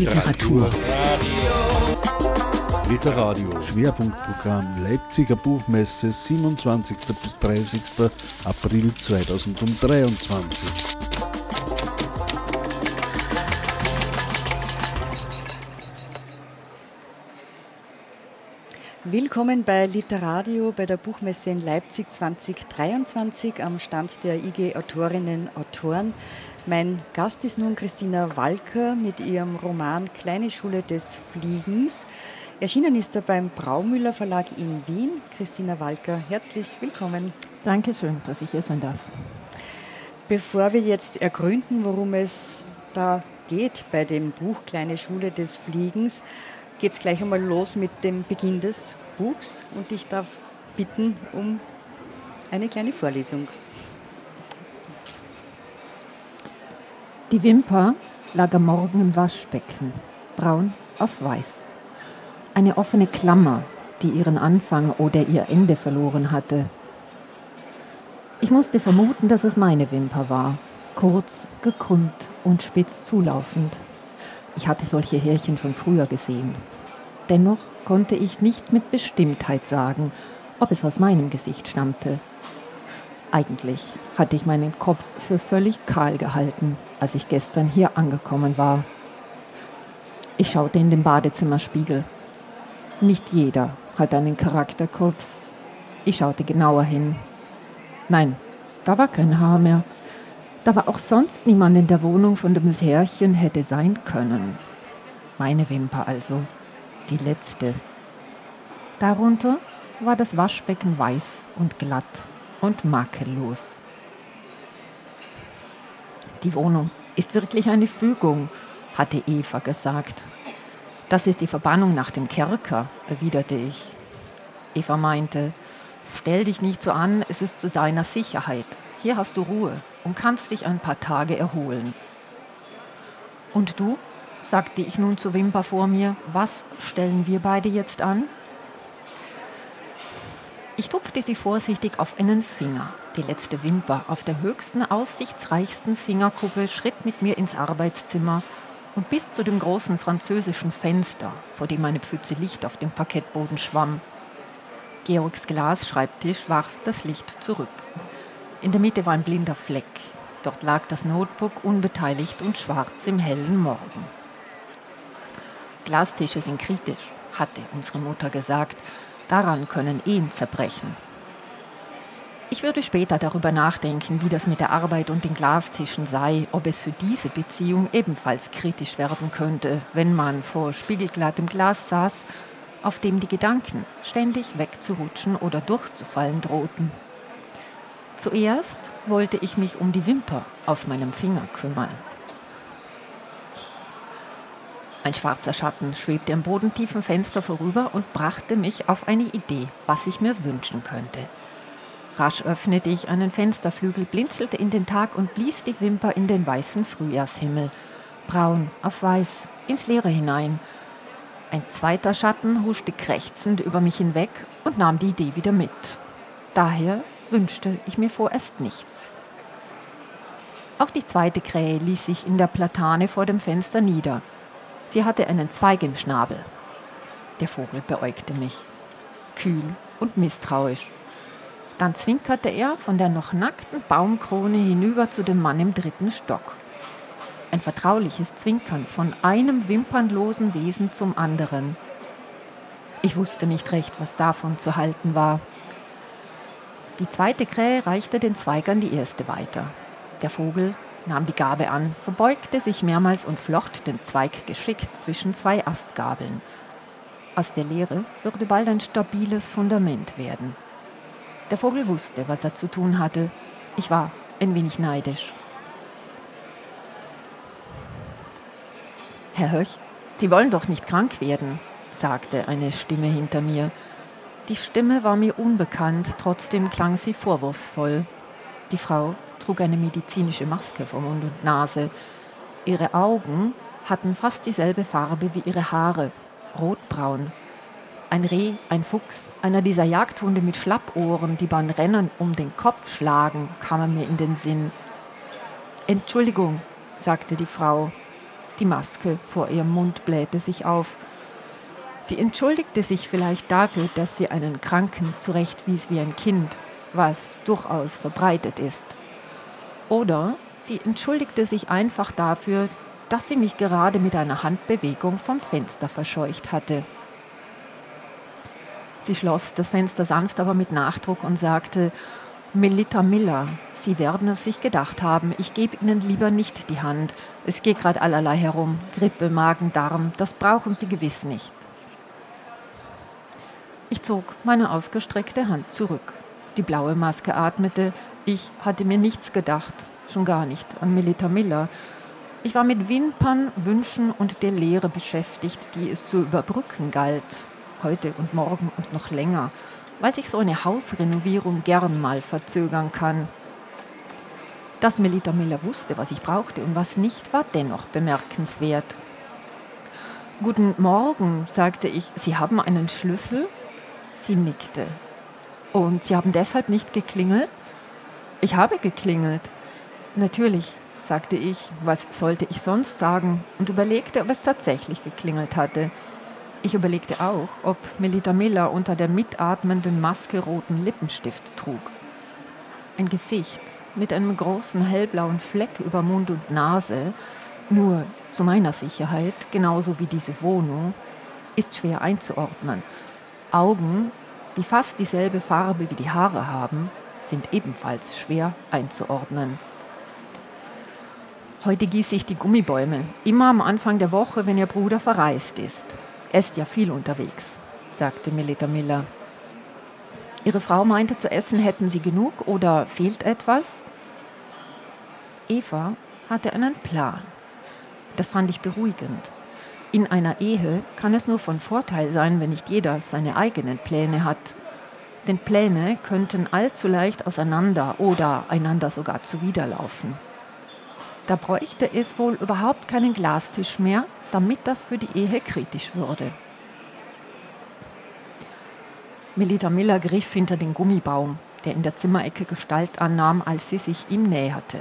Literatur. Literadio. Schwerpunktprogramm Leipziger Buchmesse 27. bis 30. April 2023. Willkommen bei Literadio bei der Buchmesse in Leipzig 2023 am Stand der IG Autorinnen Autoren. Mein Gast ist nun Christina Walker mit ihrem Roman Kleine Schule des Fliegens. Erschienen ist er beim Braumüller Verlag in Wien. Christina Walker, herzlich willkommen. Dankeschön, dass ich hier sein darf. Bevor wir jetzt ergründen, worum es da geht bei dem Buch Kleine Schule des Fliegens, geht es gleich einmal los mit dem Beginn des Buchs und ich darf bitten um eine kleine Vorlesung. Die Wimper lag am Morgen im Waschbecken, braun auf weiß. Eine offene Klammer, die ihren Anfang oder ihr Ende verloren hatte. Ich musste vermuten, dass es meine Wimper war, kurz, gekrümmt und spitz zulaufend. Ich hatte solche Härchen schon früher gesehen. Dennoch konnte ich nicht mit Bestimmtheit sagen, ob es aus meinem Gesicht stammte eigentlich hatte ich meinen Kopf für völlig kahl gehalten, als ich gestern hier angekommen war. Ich schaute in den Badezimmerspiegel. Nicht jeder hat einen Charakterkopf. Ich schaute genauer hin. Nein, da war kein Haar mehr. Da war auch sonst niemand in der Wohnung, von dem das hätte sein können. Meine Wimper also, die letzte. Darunter war das Waschbecken weiß und glatt und makellos. Die Wohnung ist wirklich eine Fügung, hatte Eva gesagt. Das ist die Verbannung nach dem Kerker, erwiderte ich. Eva meinte, stell dich nicht so an, es ist zu deiner Sicherheit. Hier hast du Ruhe und kannst dich ein paar Tage erholen. Und du? sagte ich nun zu Wimper vor mir, was stellen wir beide jetzt an? Ich tupfte sie vorsichtig auf einen Finger. Die letzte Wimper auf der höchsten, aussichtsreichsten Fingerkuppe schritt mit mir ins Arbeitszimmer und bis zu dem großen französischen Fenster, vor dem eine Pfütze Licht auf dem Parkettboden schwamm. Georgs Glasschreibtisch warf das Licht zurück. In der Mitte war ein blinder Fleck. Dort lag das Notebook unbeteiligt und schwarz im hellen Morgen. Glastische sind kritisch, hatte unsere Mutter gesagt, Daran können Ehen zerbrechen. Ich würde später darüber nachdenken, wie das mit der Arbeit und den Glastischen sei, ob es für diese Beziehung ebenfalls kritisch werden könnte, wenn man vor spiegelglattem Glas saß, auf dem die Gedanken ständig wegzurutschen oder durchzufallen drohten. Zuerst wollte ich mich um die Wimper auf meinem Finger kümmern. Ein schwarzer Schatten schwebte am bodentiefen Fenster vorüber und brachte mich auf eine Idee, was ich mir wünschen könnte. Rasch öffnete ich einen Fensterflügel, blinzelte in den Tag und blies die Wimper in den weißen Frühjahrshimmel. Braun auf weiß, ins Leere hinein. Ein zweiter Schatten huschte krächzend über mich hinweg und nahm die Idee wieder mit. Daher wünschte ich mir vorerst nichts. Auch die zweite Krähe ließ sich in der Platane vor dem Fenster nieder. Sie hatte einen Zweig im Schnabel. Der Vogel beäugte mich, kühl und misstrauisch. Dann zwinkerte er von der noch nackten Baumkrone hinüber zu dem Mann im dritten Stock. Ein vertrauliches Zwinkern von einem wimpernlosen Wesen zum anderen. Ich wusste nicht recht, was davon zu halten war. Die zweite Krähe reichte den Zweig an die erste weiter. Der Vogel nahm die Gabe an, verbeugte sich mehrmals und flocht den Zweig geschickt zwischen zwei Astgabeln. Aus der Leere würde bald ein stabiles Fundament werden. Der Vogel wusste, was er zu tun hatte. Ich war ein wenig neidisch. Herr Höch, Sie wollen doch nicht krank werden, sagte eine Stimme hinter mir. Die Stimme war mir unbekannt, trotzdem klang sie vorwurfsvoll. Die Frau trug eine medizinische Maske vor Mund und Nase. Ihre Augen hatten fast dieselbe Farbe wie ihre Haare, rotbraun. Ein Reh, ein Fuchs, einer dieser Jagdhunde mit Schlappohren, die beim Rennen um den Kopf schlagen, kam mir in den Sinn. Entschuldigung, sagte die Frau. Die Maske vor ihrem Mund blähte sich auf. Sie entschuldigte sich vielleicht dafür, dass sie einen Kranken zurechtwies wie ein Kind, was durchaus verbreitet ist. Oder sie entschuldigte sich einfach dafür, dass sie mich gerade mit einer Handbewegung vom Fenster verscheucht hatte. Sie schloss das Fenster sanft, aber mit Nachdruck und sagte, Melita Miller, Sie werden es sich gedacht haben, ich gebe Ihnen lieber nicht die Hand. Es geht gerade allerlei herum. Grippe, Magen, Darm, das brauchen Sie gewiss nicht. Ich zog meine ausgestreckte Hand zurück. Die blaue Maske atmete. Ich hatte mir nichts gedacht, schon gar nicht an Melita Miller. Ich war mit Wimpern, Wünschen und der Lehre beschäftigt, die es zu überbrücken galt, heute und morgen und noch länger, weil sich so eine Hausrenovierung gern mal verzögern kann. Dass Melita Miller wusste, was ich brauchte und was nicht, war dennoch bemerkenswert. Guten Morgen, sagte ich, Sie haben einen Schlüssel? Sie nickte. Und Sie haben deshalb nicht geklingelt? Ich habe geklingelt. Natürlich, sagte ich, was sollte ich sonst sagen und überlegte, ob es tatsächlich geklingelt hatte. Ich überlegte auch, ob Melita Miller unter der mitatmenden Maske roten Lippenstift trug. Ein Gesicht mit einem großen hellblauen Fleck über Mund und Nase, nur zu meiner Sicherheit, genauso wie diese Wohnung, ist schwer einzuordnen. Augen, die fast dieselbe Farbe wie die Haare haben, sind ebenfalls schwer einzuordnen. Heute gieße ich die Gummibäume, immer am Anfang der Woche, wenn ihr Bruder verreist ist. Er ist ja viel unterwegs, sagte Melita Miller. Ihre Frau meinte, zu essen hätten sie genug oder fehlt etwas? Eva hatte einen Plan. Das fand ich beruhigend. In einer Ehe kann es nur von Vorteil sein, wenn nicht jeder seine eigenen Pläne hat. Denn Pläne könnten allzu leicht auseinander oder einander sogar zuwiderlaufen. Da bräuchte es wohl überhaupt keinen Glastisch mehr, damit das für die Ehe kritisch würde. Melita Miller griff hinter den Gummibaum, der in der Zimmerecke Gestalt annahm, als sie sich ihm näherte.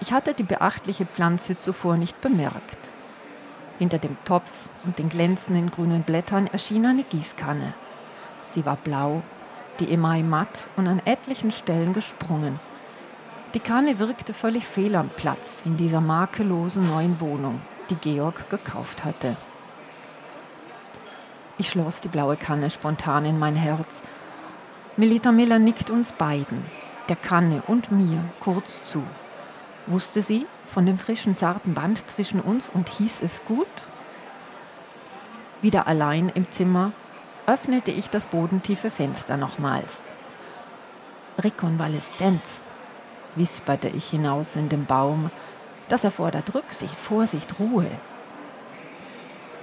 Ich hatte die beachtliche Pflanze zuvor nicht bemerkt. Hinter dem Topf und den glänzenden grünen Blättern erschien eine Gießkanne. Sie war blau, die Emai matt und an etlichen Stellen gesprungen. Die Kanne wirkte völlig fehl am Platz in dieser makellosen neuen Wohnung, die Georg gekauft hatte. Ich schloss die blaue Kanne spontan in mein Herz. Melita Miller nickt uns beiden, der Kanne und mir, kurz zu. Wusste sie von dem frischen, zarten Band zwischen uns und hieß es gut? Wieder allein im Zimmer öffnete ich das bodentiefe Fenster nochmals. Rekonvaleszenz, wisperte ich hinaus in den Baum. Das erfordert Rücksicht, Vorsicht, Ruhe.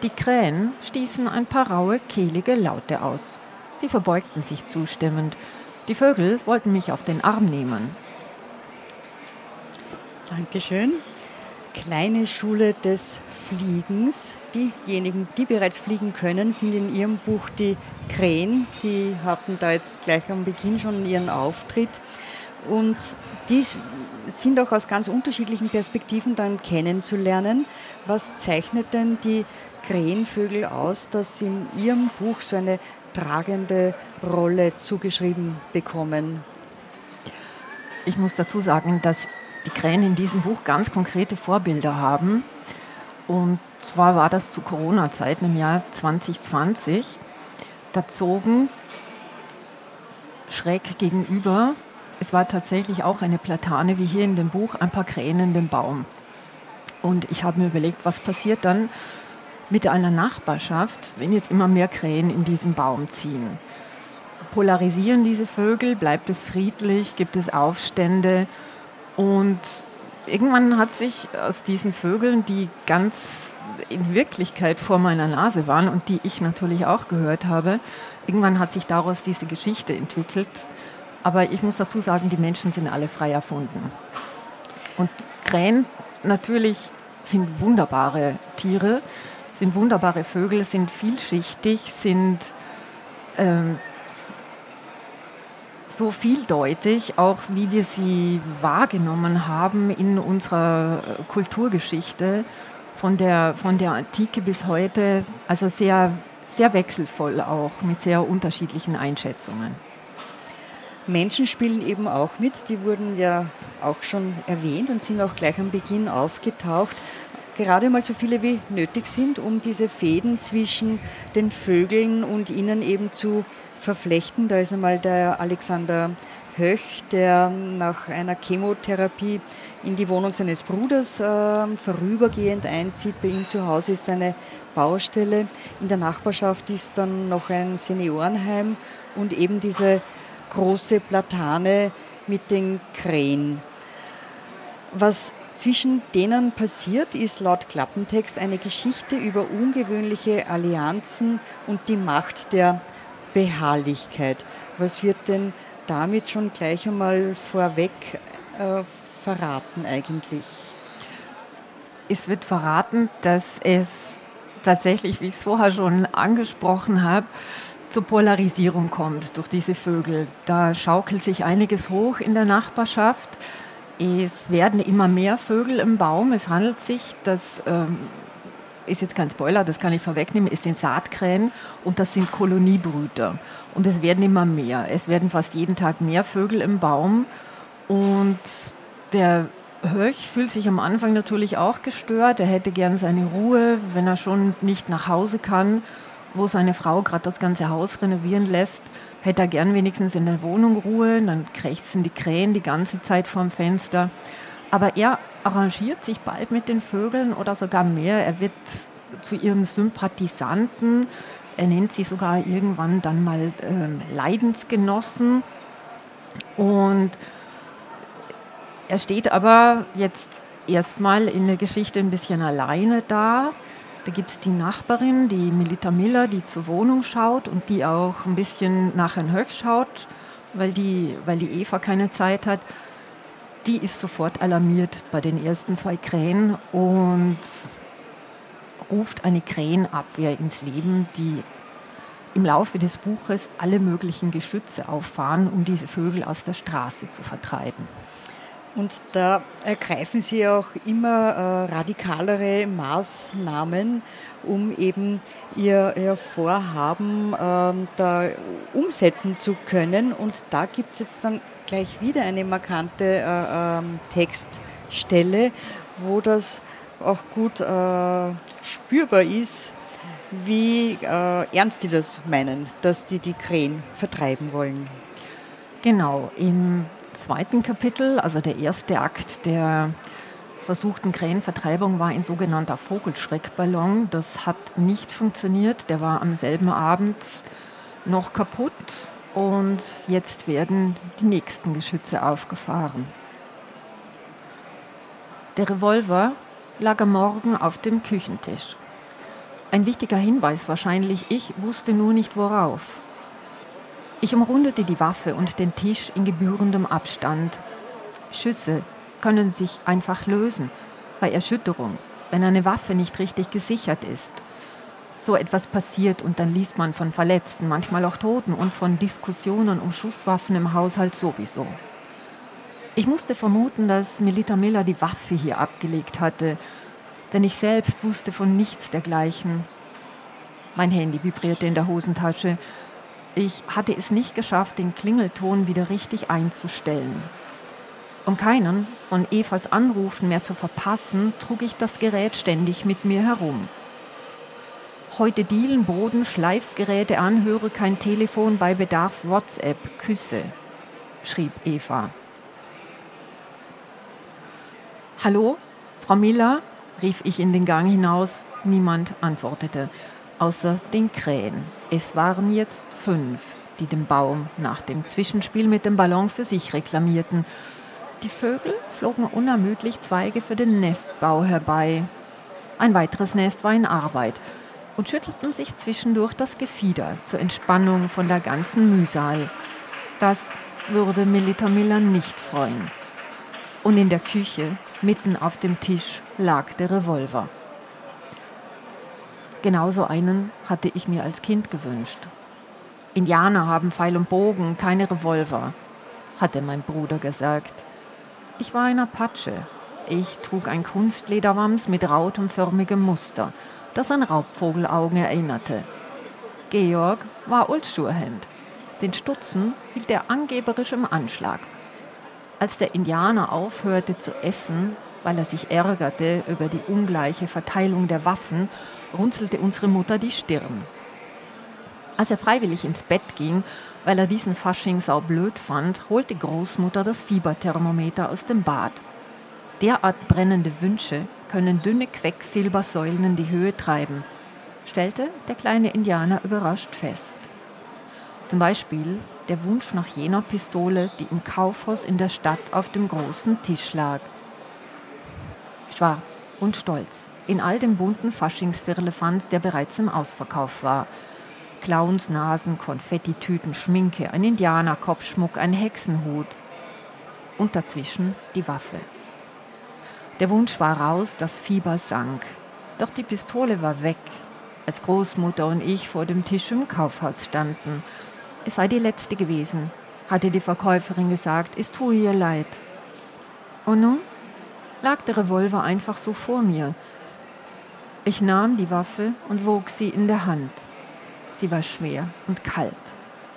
Die Krähen stießen ein paar raue, kehlige Laute aus. Sie verbeugten sich zustimmend. Die Vögel wollten mich auf den Arm nehmen. Dankeschön. Kleine Schule des Fliegens. Diejenigen, die bereits fliegen können, sind in Ihrem Buch die Krähen. Die hatten da jetzt gleich am Beginn schon ihren Auftritt. Und die sind auch aus ganz unterschiedlichen Perspektiven dann kennenzulernen. Was zeichnet denn die Krähenvögel aus, dass sie in Ihrem Buch so eine tragende Rolle zugeschrieben bekommen? Ich muss dazu sagen, dass die Krähen in diesem Buch ganz konkrete Vorbilder haben. Und zwar war das zu Corona-Zeiten im Jahr 2020. Da zogen schräg gegenüber es war tatsächlich auch eine Platane, wie hier in dem Buch, ein paar Krähen in dem Baum. Und ich habe mir überlegt, was passiert dann mit einer Nachbarschaft, wenn jetzt immer mehr Krähen in diesen Baum ziehen. Polarisieren diese Vögel, bleibt es friedlich, gibt es Aufstände? Und irgendwann hat sich aus diesen Vögeln, die ganz in Wirklichkeit vor meiner Nase waren und die ich natürlich auch gehört habe, irgendwann hat sich daraus diese Geschichte entwickelt, aber ich muss dazu sagen, die Menschen sind alle frei erfunden. Und Krähen natürlich sind wunderbare Tiere, sind wunderbare Vögel, sind vielschichtig, sind ähm, so vieldeutig, auch wie wir sie wahrgenommen haben in unserer Kulturgeschichte von der, von der Antike bis heute, also sehr, sehr wechselvoll auch, mit sehr unterschiedlichen Einschätzungen. Menschen spielen eben auch mit, die wurden ja auch schon erwähnt und sind auch gleich am Beginn aufgetaucht. Gerade mal so viele wie nötig sind, um diese Fäden zwischen den Vögeln und ihnen eben zu verflechten. Da ist einmal der Alexander Höch, der nach einer Chemotherapie in die Wohnung seines Bruders äh, vorübergehend einzieht. Bei ihm zu Hause ist eine Baustelle. In der Nachbarschaft ist dann noch ein Seniorenheim und eben diese große Platane mit den Krähen. Was zwischen denen passiert, ist laut Klappentext eine Geschichte über ungewöhnliche Allianzen und die Macht der Beharrlichkeit. Was wird denn damit schon gleich einmal vorweg äh, verraten eigentlich? Es wird verraten, dass es tatsächlich, wie ich es vorher schon angesprochen habe, zur Polarisierung kommt durch diese Vögel. Da schaukelt sich einiges hoch in der Nachbarschaft. Es werden immer mehr Vögel im Baum. Es handelt sich, das ähm, ist jetzt kein Spoiler, das kann ich vorwegnehmen, es sind Saatkrähen und das sind Koloniebrüter. Und es werden immer mehr. Es werden fast jeden Tag mehr Vögel im Baum. Und der Höch fühlt sich am Anfang natürlich auch gestört. Er hätte gern seine Ruhe, wenn er schon nicht nach Hause kann wo seine Frau gerade das ganze Haus renovieren lässt, hätte er gern wenigstens in der Wohnung Ruhe. Dann krächzen die Krähen die ganze Zeit vorm Fenster. Aber er arrangiert sich bald mit den Vögeln oder sogar mehr. Er wird zu ihrem Sympathisanten. Er nennt sie sogar irgendwann dann mal äh, Leidensgenossen. Und er steht aber jetzt erstmal in der Geschichte ein bisschen alleine da. Da gibt es die Nachbarin, die Melita Miller, die zur Wohnung schaut und die auch ein bisschen nach Herrn Höck schaut, weil die, weil die Eva keine Zeit hat. Die ist sofort alarmiert bei den ersten zwei Krähen und ruft eine Krähenabwehr ins Leben, die im Laufe des Buches alle möglichen Geschütze auffahren, um diese Vögel aus der Straße zu vertreiben. Und da ergreifen Sie auch immer äh, radikalere Maßnahmen, um eben Ihr, ihr Vorhaben äh, da umsetzen zu können. Und da gibt es jetzt dann gleich wieder eine markante äh, ähm, Textstelle, wo das auch gut äh, spürbar ist, wie äh, ernst die das meinen, dass die die Krähen vertreiben wollen. Genau, im zweiten Kapitel, also der erste Akt der versuchten Krähenvertreibung war ein sogenannter Vogelschreckballon. Das hat nicht funktioniert. Der war am selben Abend noch kaputt und jetzt werden die nächsten Geschütze aufgefahren. Der Revolver lag am Morgen auf dem Küchentisch. Ein wichtiger Hinweis wahrscheinlich, ich wusste nur nicht worauf. Ich umrundete die Waffe und den Tisch in gebührendem Abstand. Schüsse können sich einfach lösen bei Erschütterung, wenn eine Waffe nicht richtig gesichert ist. So etwas passiert und dann liest man von Verletzten, manchmal auch Toten und von Diskussionen um Schusswaffen im Haushalt sowieso. Ich musste vermuten, dass Melita Miller die Waffe hier abgelegt hatte, denn ich selbst wusste von nichts dergleichen. Mein Handy vibrierte in der Hosentasche ich hatte es nicht geschafft, den Klingelton wieder richtig einzustellen. Um keinen von Evas Anrufen mehr zu verpassen, trug ich das Gerät ständig mit mir herum. Heute Dielen, Boden, Schleifgeräte an, höre kein Telefon, bei Bedarf WhatsApp, Küsse, schrieb Eva. Hallo, Frau Miller, rief ich in den Gang hinaus. Niemand antwortete außer den Krähen. Es waren jetzt fünf, die den Baum nach dem Zwischenspiel mit dem Ballon für sich reklamierten. Die Vögel flogen unermüdlich Zweige für den Nestbau herbei. Ein weiteres Nest war in Arbeit und schüttelten sich zwischendurch das Gefieder zur Entspannung von der ganzen Mühsal. Das würde Melita Miller nicht freuen. Und in der Küche, mitten auf dem Tisch, lag der Revolver. Genauso einen hatte ich mir als Kind gewünscht. Indianer haben Pfeil und Bogen, keine Revolver, hatte mein Bruder gesagt. Ich war ein Apache Ich trug ein Kunstlederwams mit rautenförmigem Muster, das an Raubvogelaugen erinnerte. Georg war Ulsturhemd. Den Stutzen hielt er angeberisch im Anschlag. Als der Indianer aufhörte zu essen, weil er sich ärgerte über die ungleiche Verteilung der Waffen, runzelte unsere Mutter die Stirn. Als er freiwillig ins Bett ging, weil er diesen Fasching sau blöd fand, holte Großmutter das Fieberthermometer aus dem Bad. Derart brennende Wünsche können dünne Quecksilbersäulen in die Höhe treiben, stellte der kleine Indianer überrascht fest. Zum Beispiel der Wunsch nach jener Pistole, die im Kaufhaus in der Stadt auf dem großen Tisch lag. Schwarz und stolz, in all dem bunten Faschingsfirlefanz, der bereits im Ausverkauf war. Clownsnasen, Konfettitüten, Schminke, ein Indianerkopfschmuck, ein Hexenhut. Und dazwischen die Waffe. Der Wunsch war raus, das Fieber sank. Doch die Pistole war weg, als Großmutter und ich vor dem Tisch im Kaufhaus standen. Es sei die letzte gewesen, hatte die Verkäuferin gesagt, es tue ihr leid. Und nun lag der Revolver einfach so vor mir. Ich nahm die Waffe und wog sie in der Hand. Sie war schwer und kalt.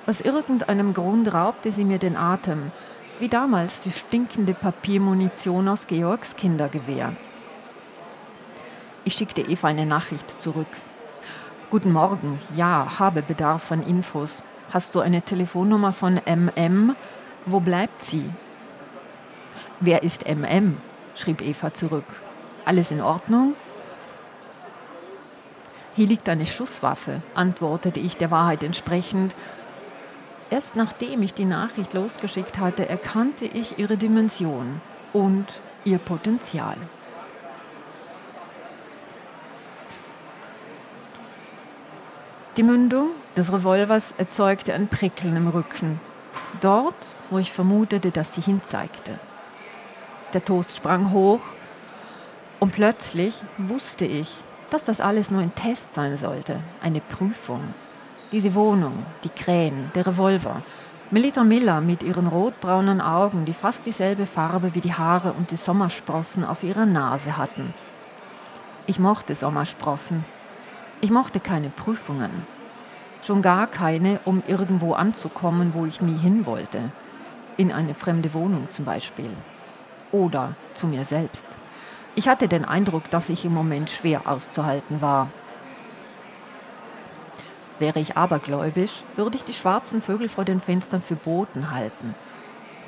Aus irgendeinem Grund raubte sie mir den Atem, wie damals die stinkende Papiermunition aus Georgs Kindergewehr. Ich schickte Eva eine Nachricht zurück. Guten Morgen, ja, habe Bedarf an Infos. Hast du eine Telefonnummer von MM? Wo bleibt sie? Wer ist MM? schrieb Eva zurück. Alles in Ordnung? Hier liegt eine Schusswaffe, antwortete ich der Wahrheit entsprechend. Erst nachdem ich die Nachricht losgeschickt hatte, erkannte ich ihre Dimension und ihr Potenzial. Die Mündung des Revolvers erzeugte ein Prickeln im Rücken, dort, wo ich vermutete, dass sie hinzeigte. Der Toast sprang hoch und plötzlich wusste ich, dass das alles nur ein Test sein sollte, eine Prüfung. Diese Wohnung, die Krähen, der Revolver, Melita Miller mit ihren rotbraunen Augen, die fast dieselbe Farbe wie die Haare und die Sommersprossen auf ihrer Nase hatten. Ich mochte Sommersprossen, ich mochte keine Prüfungen. Schon gar keine, um irgendwo anzukommen, wo ich nie hin wollte. In eine fremde Wohnung zum Beispiel. Oder zu mir selbst. Ich hatte den Eindruck, dass ich im Moment schwer auszuhalten war. Wäre ich abergläubisch, würde ich die schwarzen Vögel vor den Fenstern für Boten halten.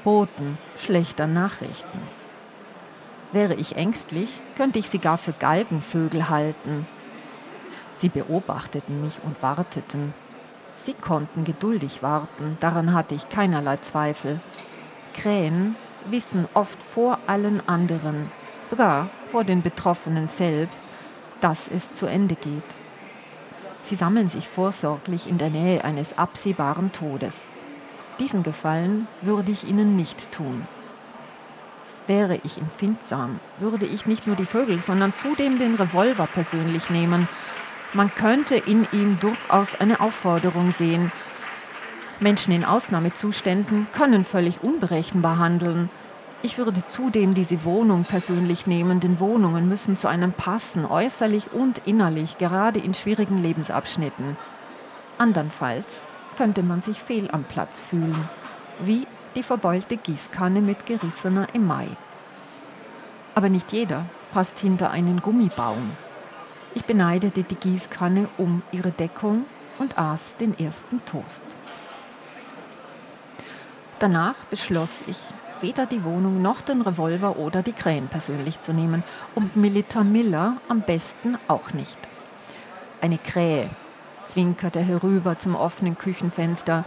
Boten schlechter Nachrichten. Wäre ich ängstlich, könnte ich sie gar für Galgenvögel halten, Sie beobachteten mich und warteten. Sie konnten geduldig warten, daran hatte ich keinerlei Zweifel. Krähen wissen oft vor allen anderen, sogar vor den Betroffenen selbst, dass es zu Ende geht. Sie sammeln sich vorsorglich in der Nähe eines absehbaren Todes. Diesen Gefallen würde ich ihnen nicht tun. Wäre ich empfindsam, würde ich nicht nur die Vögel, sondern zudem den Revolver persönlich nehmen man könnte in ihm durchaus eine Aufforderung sehen. Menschen in Ausnahmezuständen können völlig unberechenbar handeln. Ich würde zudem diese Wohnung persönlich nehmen, denn Wohnungen müssen zu einem passen, äußerlich und innerlich, gerade in schwierigen Lebensabschnitten. Andernfalls könnte man sich fehl am Platz fühlen, wie die verbeulte Gießkanne mit gerissener Emai. Aber nicht jeder passt hinter einen Gummibaum. Ich beneidete die Gießkanne um ihre Deckung und aß den ersten Toast. Danach beschloss ich, weder die Wohnung noch den Revolver oder die Krähen persönlich zu nehmen und Milita Miller am besten auch nicht. Eine Krähe zwinkerte herüber zum offenen Küchenfenster.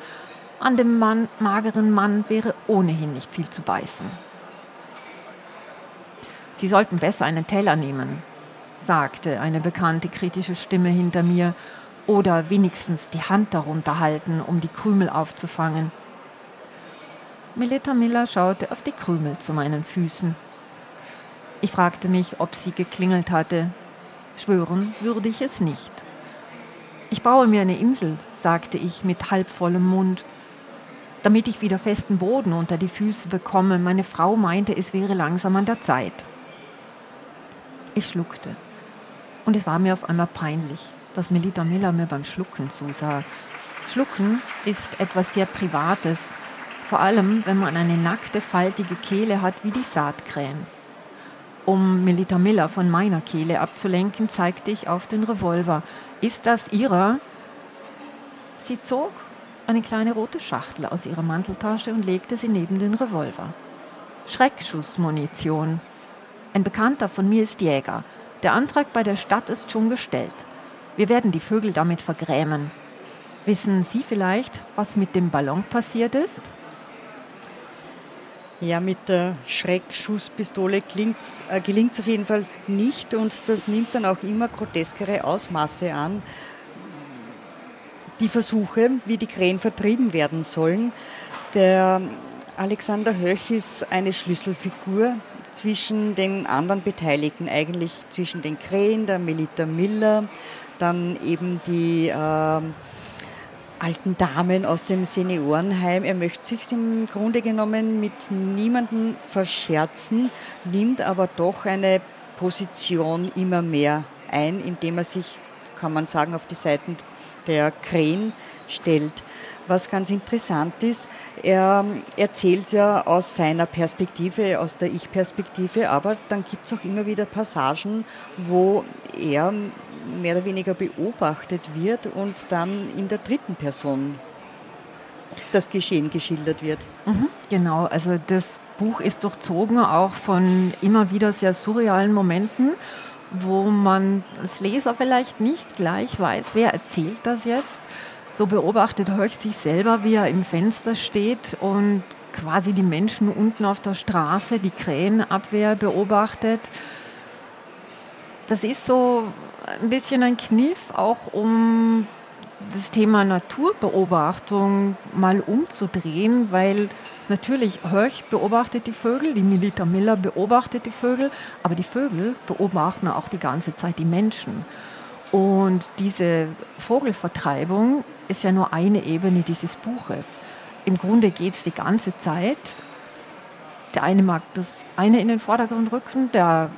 An dem Mann, mageren Mann wäre ohnehin nicht viel zu beißen. Sie sollten besser einen Teller nehmen, sagte eine bekannte kritische Stimme hinter mir, oder wenigstens die Hand darunter halten, um die Krümel aufzufangen. Melita Miller schaute auf die Krümel zu meinen Füßen. Ich fragte mich, ob sie geklingelt hatte. Schwören würde ich es nicht. Ich baue mir eine Insel, sagte ich mit halbvollem Mund, damit ich wieder festen Boden unter die Füße bekomme. Meine Frau meinte, es wäre langsam an der Zeit. Ich schluckte. Und es war mir auf einmal peinlich, dass Melita Miller mir beim Schlucken zusah. Schlucken ist etwas sehr Privates, vor allem wenn man eine nackte, faltige Kehle hat wie die Saatkrähen. Um Melita Miller von meiner Kehle abzulenken, zeigte ich auf den Revolver. Ist das Ihrer? Sie zog eine kleine rote Schachtel aus ihrer Manteltasche und legte sie neben den Revolver. Schreckschussmunition. Ein Bekannter von mir ist Jäger. Der Antrag bei der Stadt ist schon gestellt. Wir werden die Vögel damit vergrämen. Wissen Sie vielleicht, was mit dem Ballon passiert ist? Ja, mit der Schreckschusspistole äh, gelingt es auf jeden Fall nicht und das nimmt dann auch immer groteskere Ausmaße an. Die Versuche, wie die Krähen vertrieben werden sollen. Der Alexander Höch ist eine Schlüsselfigur zwischen den anderen Beteiligten, eigentlich zwischen den Krähen, der Melita Miller, dann eben die äh, alten Damen aus dem Seniorenheim. Er möchte sich im Grunde genommen mit niemandem verscherzen, nimmt aber doch eine Position immer mehr ein, indem er sich, kann man sagen, auf die Seiten der Krähen stellt. Was ganz interessant ist, er erzählt ja aus seiner Perspektive, aus der Ich-Perspektive, aber dann gibt es auch immer wieder Passagen, wo er mehr oder weniger beobachtet wird und dann in der dritten Person das Geschehen geschildert wird. Mhm, genau, also das Buch ist durchzogen auch von immer wieder sehr surrealen Momenten, wo man als Leser vielleicht nicht gleich weiß, wer erzählt das jetzt. So beobachtet Höch sich selber, wie er im Fenster steht und quasi die Menschen unten auf der Straße, die Krähenabwehr beobachtet. Das ist so ein bisschen ein Kniff, auch um das Thema Naturbeobachtung mal umzudrehen, weil natürlich Höch beobachtet die Vögel, die Milita Miller beobachtet die Vögel, aber die Vögel beobachten auch die ganze Zeit die Menschen. Und diese Vogelvertreibung ist ja nur eine Ebene dieses Buches. Im Grunde geht es die ganze Zeit. Der eine mag das eine in den Vordergrund rücken, der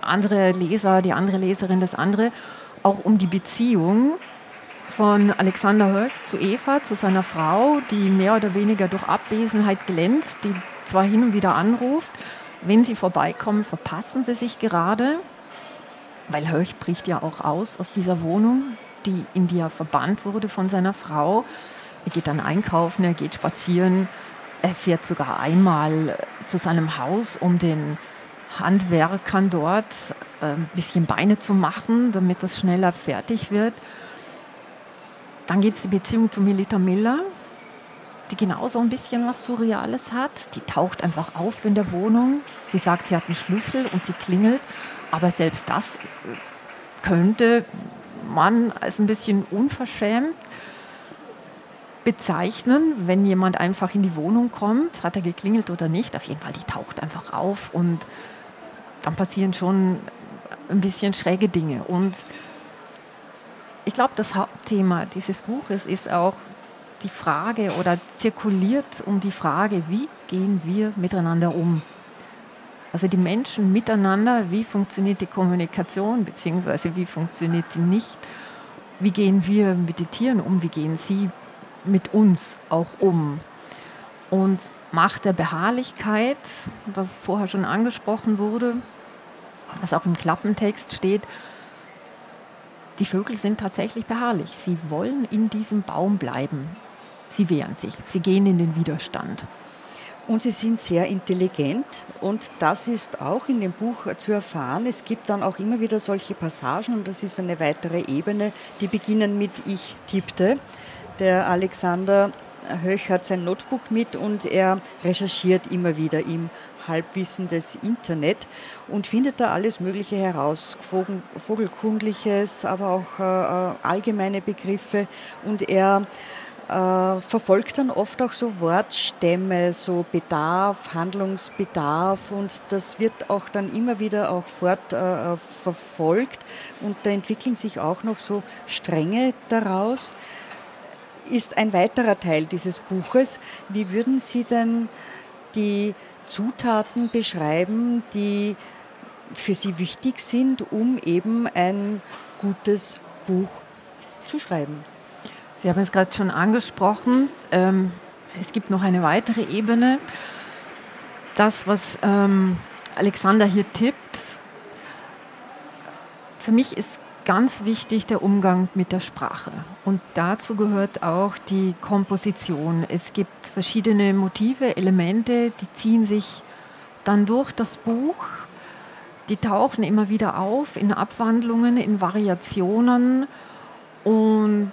andere Leser, die andere Leserin das andere, auch um die Beziehung von Alexander Höck zu Eva, zu seiner Frau, die mehr oder weniger durch Abwesenheit glänzt, die zwar hin und wieder anruft, wenn sie vorbeikommen, verpassen sie sich gerade, weil Höch bricht ja auch aus aus dieser Wohnung, die, in die er verbannt wurde von seiner Frau. Er geht dann einkaufen, er geht spazieren, er fährt sogar einmal zu seinem Haus, um den Handwerkern dort äh, ein bisschen Beine zu machen, damit das schneller fertig wird. Dann gibt es die Beziehung zu Melita Miller, die genauso ein bisschen was Surreales hat. Die taucht einfach auf in der Wohnung. Sie sagt, sie hat einen Schlüssel und sie klingelt. Aber selbst das könnte man als ein bisschen unverschämt bezeichnen, wenn jemand einfach in die Wohnung kommt, hat er geklingelt oder nicht. Auf jeden Fall, die taucht einfach auf und dann passieren schon ein bisschen schräge Dinge. Und ich glaube, das Hauptthema dieses Buches ist auch die Frage oder zirkuliert um die Frage, wie gehen wir miteinander um? Also die Menschen miteinander, wie funktioniert die Kommunikation, beziehungsweise wie funktioniert sie nicht? Wie gehen wir mit den Tieren um? Wie gehen sie mit uns auch um? Und Macht der Beharrlichkeit, was vorher schon angesprochen wurde, was auch im Klappentext steht, die Vögel sind tatsächlich beharrlich. Sie wollen in diesem Baum bleiben. Sie wehren sich. Sie gehen in den Widerstand. Und sie sind sehr intelligent und das ist auch in dem Buch zu erfahren. Es gibt dann auch immer wieder solche Passagen und das ist eine weitere Ebene, die beginnen mit Ich tippte. Der Alexander Höch hat sein Notebook mit und er recherchiert immer wieder im Halbwissen des Internet und findet da alles Mögliche heraus, Vogelkundliches, aber auch äh, allgemeine Begriffe und er äh, verfolgt dann oft auch so Wortstämme, so Bedarf, Handlungsbedarf und das wird auch dann immer wieder auch fort äh, und da entwickeln sich auch noch so Stränge daraus. Ist ein weiterer Teil dieses Buches. Wie würden Sie denn die Zutaten beschreiben, die für Sie wichtig sind, um eben ein gutes Buch zu schreiben. Sie haben es gerade schon angesprochen. Ähm, es gibt noch eine weitere Ebene. Das, was ähm, Alexander hier tippt, für mich ist ganz wichtig der Umgang mit der Sprache. Und dazu gehört auch die Komposition. Es gibt verschiedene Motive, Elemente, die ziehen sich dann durch das Buch. Die tauchen immer wieder auf in Abwandlungen, in Variationen und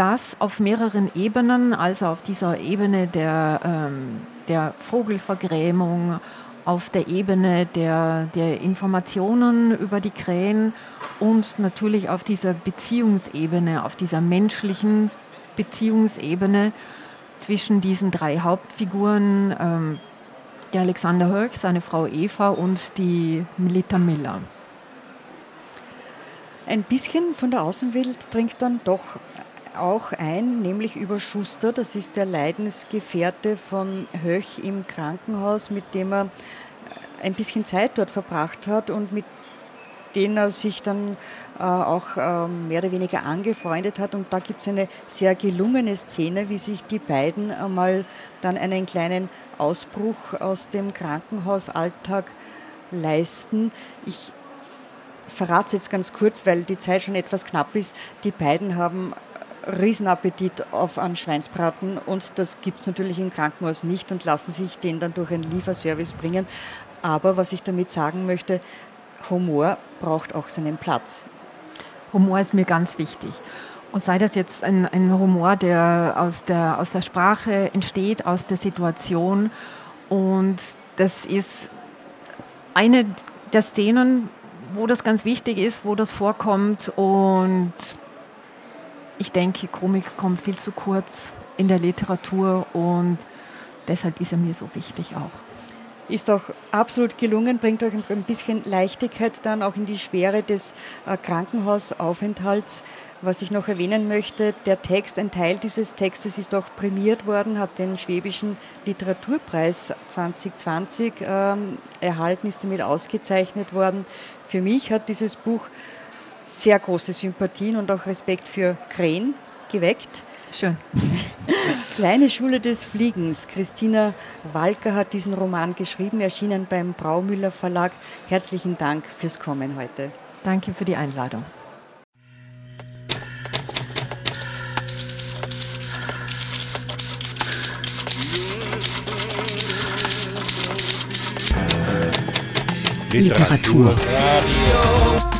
das auf mehreren Ebenen, also auf dieser Ebene der, ähm, der Vogelvergrämung, auf der Ebene der, der Informationen über die Krähen und natürlich auf dieser Beziehungsebene, auf dieser menschlichen Beziehungsebene zwischen diesen drei Hauptfiguren, ähm, der Alexander Hölch, seine Frau Eva und die Melita Miller. Ein bisschen von der Außenwelt dringt dann doch auch ein, nämlich über Schuster. Das ist der Leidensgefährte von Höch im Krankenhaus, mit dem er ein bisschen Zeit dort verbracht hat und mit denen er sich dann äh, auch äh, mehr oder weniger angefreundet hat. Und da gibt es eine sehr gelungene Szene, wie sich die beiden einmal dann einen kleinen Ausbruch aus dem Krankenhausalltag leisten. Ich verrate es jetzt ganz kurz, weil die Zeit schon etwas knapp ist. Die beiden haben Riesenappetit auf einen Schweinsbraten und das gibt es natürlich im Krankenhaus nicht und lassen sich den dann durch einen Lieferservice bringen. Aber was ich damit sagen möchte, Humor braucht auch seinen Platz. Humor ist mir ganz wichtig. Und sei das jetzt ein, ein Humor, der aus, der aus der Sprache entsteht, aus der Situation. Und das ist eine der Szenen, wo das ganz wichtig ist, wo das vorkommt. Und ich denke, Komik kommt viel zu kurz in der Literatur und deshalb ist er mir so wichtig auch ist auch absolut gelungen, bringt euch ein bisschen Leichtigkeit dann auch in die Schwere des äh, Krankenhausaufenthalts. Was ich noch erwähnen möchte, der Text, ein Teil dieses Textes ist auch prämiert worden, hat den Schwäbischen Literaturpreis 2020 ähm, erhalten, ist damit ausgezeichnet worden. Für mich hat dieses Buch sehr große Sympathien und auch Respekt für Krähen geweckt. Schön. Kleine Schule des Fliegens. Christina Walker hat diesen Roman geschrieben, erschienen beim Braumüller Verlag. Herzlichen Dank fürs Kommen heute. Danke für die Einladung. Literatur. Radio.